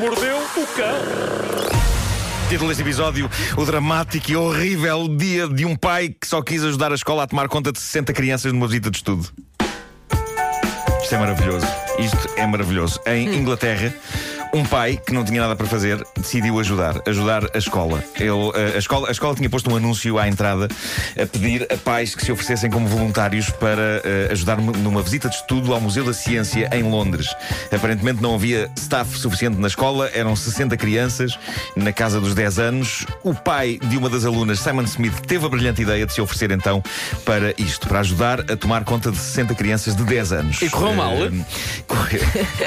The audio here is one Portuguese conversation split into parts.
mordeu o cão. Título deste episódio: O dramático e horrível dia de um pai que só quis ajudar a escola a tomar conta de 60 crianças numa visita de estudo. Isto é maravilhoso. Isto é maravilhoso. Em Inglaterra. Um pai que não tinha nada para fazer decidiu ajudar, ajudar a escola. Ele, eh, a, escola. a escola tinha posto um anúncio à entrada a pedir a pais que se oferecessem como voluntários para uh, ajudar numa visita de estudo ao Museu da Ciência em Londres. Aparentemente não havia staff suficiente na escola, eram 60 crianças na casa dos 10 anos. O pai de uma das alunas, Simon Smith, teve a brilhante ideia de se oferecer então para isto, para ajudar a tomar conta de 60 crianças de 10 anos. E correu mal? Uh, correu.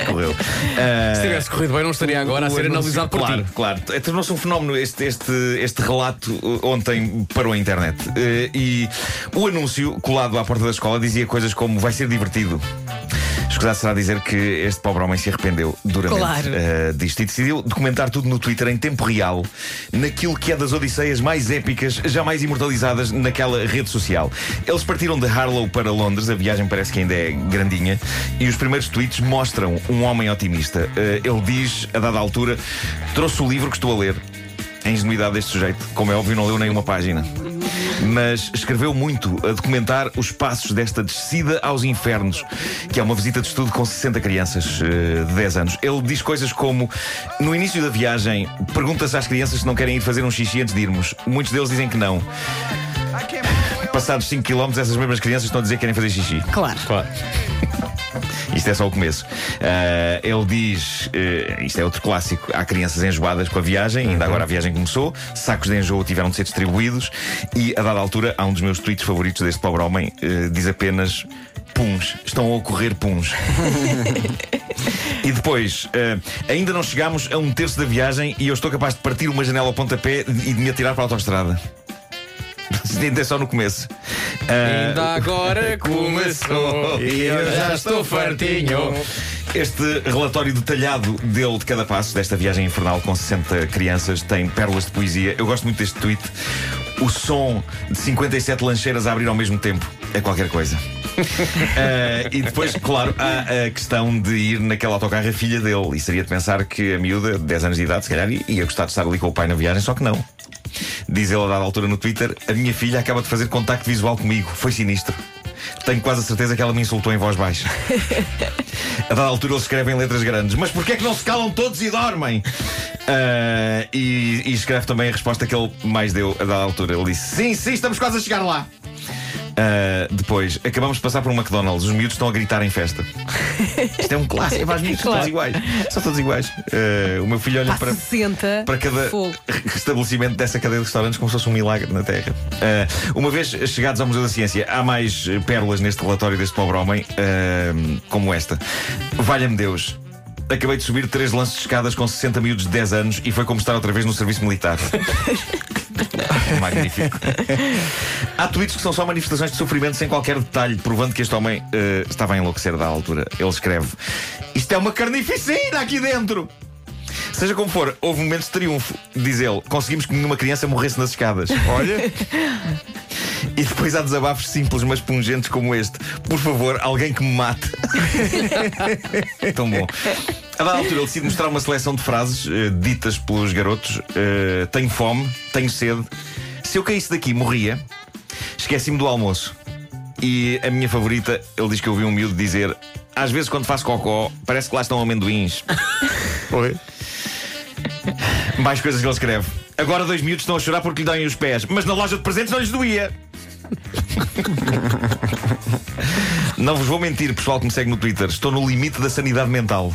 correu. Uh, se tivesse corrido bem, não estaria agora a ser analisado por claro, ti. Claro, tornou-se um fenómeno este, este, este relato uh, ontem parou a internet. Uh, e o anúncio colado à porta da escola dizia coisas como vai ser divertido. Escusado será dizer que este pobre homem se arrependeu duramente claro. uh, disto e decidiu documentar tudo no Twitter em tempo real, naquilo que é das odisseias mais épicas jamais imortalizadas naquela rede social. Eles partiram de Harlow para Londres, a viagem parece que ainda é grandinha, e os primeiros tweets mostram um homem otimista. Uh, ele diz, a dada altura, trouxe o livro que estou a ler. A ingenuidade deste sujeito, como é óbvio, não leu nenhuma página mas escreveu muito a documentar os passos desta descida aos infernos, que é uma visita de estudo com 60 crianças uh, de 10 anos. Ele diz coisas como: no início da viagem, pergunta-se às crianças se não querem ir fazer um xixi antes de irmos. Muitos deles dizem que não. Passados 5 km, essas mesmas crianças estão a dizer que querem fazer xixi. Claro. claro. Isto é só o começo. Uh, ele diz: uh, isto é outro clássico. Há crianças enjoadas com a viagem, ainda agora a viagem começou, sacos de enjoo tiveram de ser distribuídos, e a dada altura, há um dos meus tweets favoritos deste pobre homem, uh, diz apenas. Puns, estão a ocorrer puns. e depois, ainda não chegámos a um terço da viagem e eu estou capaz de partir uma janela ao pontapé e de me atirar para a autostrada. Ainda é só no começo. Ainda agora começou e eu já estou fartinho. Este relatório detalhado dele de cada passo desta viagem infernal com 60 crianças tem pérolas de poesia. Eu gosto muito deste tweet. O som de 57 lancheiras a abrir ao mesmo tempo é qualquer coisa. uh, e depois, claro, há a questão de ir naquele autocarro a filha dele. E seria de pensar que a miúda, de 10 anos de idade, se calhar, ia gostar de estar ali com o pai na viagem, só que não. Diz ele a dada altura no Twitter: A minha filha acaba de fazer contacto visual comigo. Foi sinistro. Tenho quase a certeza que ela me insultou em voz baixa. a dada altura eles escrevem letras grandes: Mas porquê é que não se calam todos e dormem? Uh, e, e, escreve também a resposta que ele mais deu a dada altura. Ele disse: Sim, sim, estamos quase a chegar lá. Uh, depois, acabamos de passar por um McDonald's, os miúdos estão a gritar em festa. Isto é um clássico, é miúdos, claro. são todos iguais. São todos iguais. Uh, o meu filho olha para, para cada Fogo. estabelecimento dessa cadeia de restaurantes como se fosse um milagre na Terra. Uh, uma vez chegados ao Museu da Ciência, há mais pérolas neste relatório deste pobre homem, como esta. Valha-me Deus, acabei de subir três lances de escadas com 60 miúdos de 10 anos e foi como estar outra vez no serviço militar. Magnífico. Há tweets que são só manifestações de sofrimento sem qualquer detalhe, provando que este homem uh, estava a enlouquecer da altura. Ele escreve: Isto é uma carnificina aqui dentro! Seja como for, houve momentos de triunfo, diz ele. Conseguimos que nenhuma criança morresse nas escadas. Olha. E depois há desabafos simples, mas pungentes como este. Por favor, alguém que me mate. Tão bom. A dada altura, ele decide mostrar uma seleção de frases uh, ditas pelos garotos: uh, Tenho fome, tenho sede. Se eu caísse daqui, morria. Esqueci-me do almoço. E a minha favorita, ele diz que eu ouvi um miúdo dizer: Às vezes, quando faço cocó, parece que lá estão amendoins. Oi. Mais coisas que ele escreve. Agora dois miúdos estão a chorar porque lhe doem os pés, mas na loja de presentes não lhes doía. Não vos vou mentir, pessoal que me segue no Twitter. Estou no limite da sanidade mental.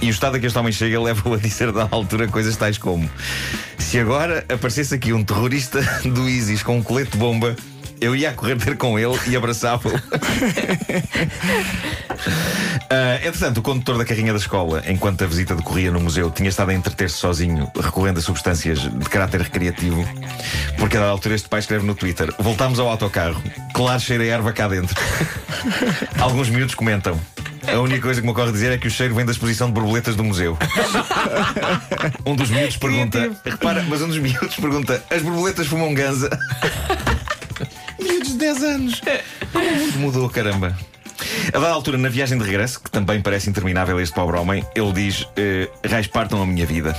E o estado a que este homem chega leva-o a dizer da altura coisas tais como: Se agora aparecesse aqui um terrorista do ISIS com um colete de bomba, eu ia a correr ter com ele e abraçava-o. uh, entretanto, o condutor da carrinha da escola, enquanto a visita decorria no museu, tinha estado a entreter-se sozinho, recorrendo a substâncias de caráter recreativo, porque a dada altura este pai escreve no Twitter: Voltámos ao autocarro, claro, cheira a erva cá dentro. Alguns miúdos comentam. A única coisa que me ocorre dizer é que o cheiro vem da exposição de borboletas do museu. um dos miúdos pergunta: Repara, mas um dos miúdos pergunta: As borboletas fumam ganza? Miúdos de 10 anos. Como o mundo mudou, caramba. A dada altura, na viagem de regresso, que também parece interminável este pobre homem, ele diz: eh, Raios partam a minha vida.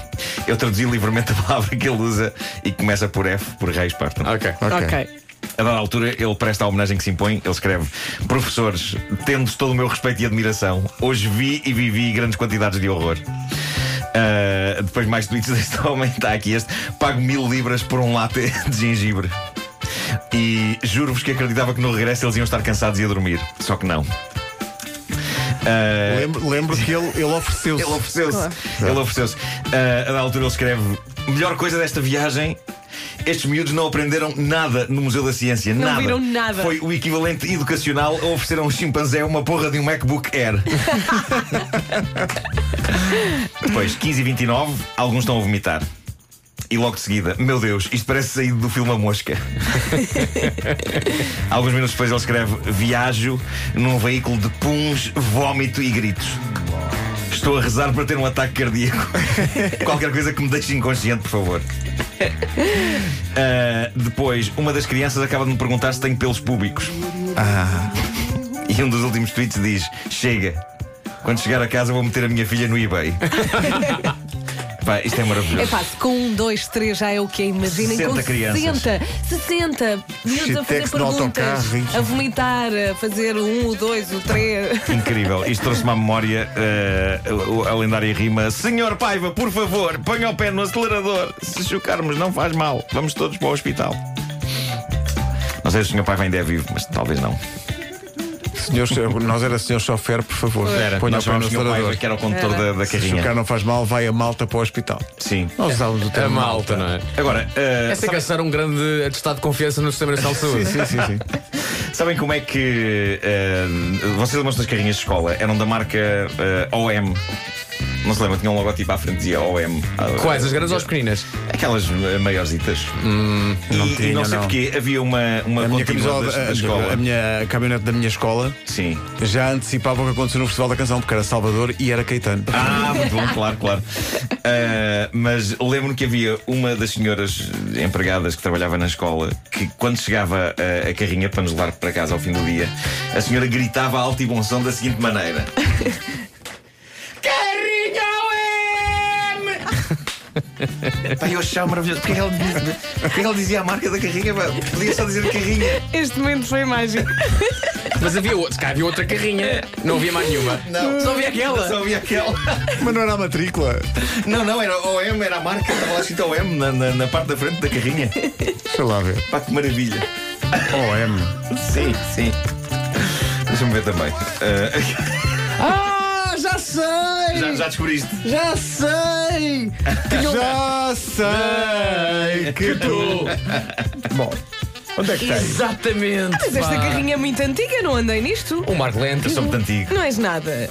Eu traduzi livremente a palavra que ele usa e começa por F, por raios partam. Ok. Ok. A dada altura, ele presta a homenagem que se impõe. Ele escreve: Professores, tendo todo o meu respeito e admiração, hoje vi e vivi grandes quantidades de horror. Uh, depois, mais tweets deste homem, está aqui este: Pago mil libras por um latte de gengibre. E juro-vos que acreditava que no regresso eles iam estar cansados e a dormir. Só que não. Uh, Lembro, lembro que ele, ele ofereceu-se. ele ofereceu-se. Ele ofereceu-se. Uh, a dada altura ele escreve: Melhor coisa desta viagem. Estes miúdos não aprenderam nada no Museu da Ciência. Não nada. viram nada. Foi o equivalente educacional a oferecer a um chimpanzé uma porra de um MacBook Air. Depois, 15 e 29, alguns estão a vomitar. E logo de seguida, meu Deus, isto parece saído do filme A Mosca. Alguns minutos depois ele escreve: Viajo num veículo de puns, vómito e gritos. Estou a rezar para ter um ataque cardíaco. Qualquer coisa que me deixe inconsciente, por favor. Ah, depois, uma das crianças acaba de me perguntar se tenho pelos públicos. Ah, E um dos últimos tweets diz: Chega, quando chegar a casa vou meter a minha filha no eBay. Pá, isto é maravilhoso. É se com um, dois, três já é o que é, imaginem 60 com crianças. 60, 60 miúdos a fazer Shitex no perguntas, autocarro, isso. a vomitar, a fazer o um, o dois, o três. Incrível. Isto trouxe-me à memória eh, a, a lendária rima: Senhor Paiva, por favor, ponha o pé no acelerador. Se chocarmos, não faz mal. Vamos todos para o hospital. Não sei se o Sr. Paiva ainda é vivo, mas talvez não. Senhor, nós era senhor chofer, por favor. Era. Ponha Nós o pé no acelerador. que era o condutor da, da Se o carrinha. cara não faz mal, vai a malta para o hospital. Sim. Nós usávamos o A termo malta, não é? Agora, eh, Essa é que é ser um grande atestado de confiança no Sistema Nacional de Sim, Saúde. sim, sim, sim. Sabem como é que eh, vocês lembram das carrinhas de escola? Eram da marca eh, OM. Não se lembra, tinha um logotipo à frente dizia OM. Quais? As grandes ou as pequeninas? Aquelas eh, maiorzitas. Não e, tinha, e não sei não. porquê, havia uma, uma A minha camisola, da, da escola. a minha caminhonete da minha escola Sim. já antecipava o que aconteceu no Festival da Canção, porque era Salvador e era Caetano. Ah, muito bom, claro, claro. Ah, mas lembro-me que havia uma das senhoras empregadas que trabalhava na escola que, quando chegava a, a carrinha para nos levar para casa ao fim do dia, a senhora gritava alto e bom som da seguinte maneira: Pá, eu achava maravilhoso. Porquê que ela dizia, porquê que ela dizia a marca da carrinha? Pá, Podia só dizer carrinha. Este momento foi mágico. Mas havia outra, se calhar havia outra carrinha. Não havia mais nenhuma. Não, Só havia aquela. Só havia aquela. Mas não era a matrícula. Não, não, era OM, era a marca, estava lá escrito OM na, na, na parte da frente da carrinha. Deixa lá ver. Pá, que maravilha. OM. Sim, sim. Deixa-me ver também. Ah, Ah, já sei! já, já descobriste? Já sei! Já sei que tu. Bom, onde é que tens? Exatamente! Mas esta pá. carrinha é muito antiga, não andei nisto. O Marco Lento. Eu sou muito antigo. Não és nada.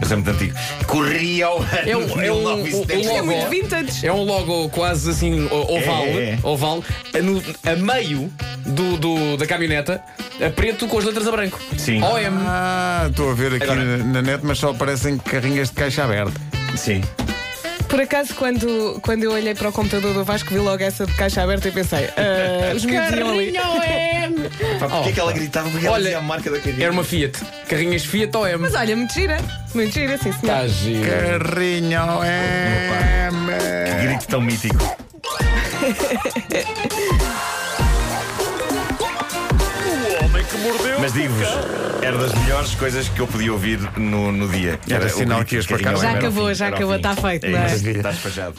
Eu sou muito antigo. Corria ao ano É um- é um- 1970. Isto é logo. muito vintage. É um logo quase assim o- oval, É, é. oval a, no- a meio do, do- da caminhoneta, a preto com as letras a branco. Sim. OM. Ah, estou a ver aqui Agora- na, na net, mas só aparecem carrinhas de caixa aberta. Sim. Por acaso, quando, quando eu olhei para o computador do Vasco, vi logo essa de caixa aberta e pensei, ah, os miúdos iam ali. Pá, porquê Oh, que ela gritava? Porque ela Olha, dizia a marca da carrinha. Era uma Fiat. Carrinhas Fiat OM. Mas olha, muito gira. Muito gira, sim, senhor. Está giro. Carrinho Que OM. grito tão mítico. Mas digo-vos, era das melhores coisas que eu podia ouvir no, no dia. Era o sinal que ias para casa. Já era o acabou, já era acabou, está feito, É não é? está despachado.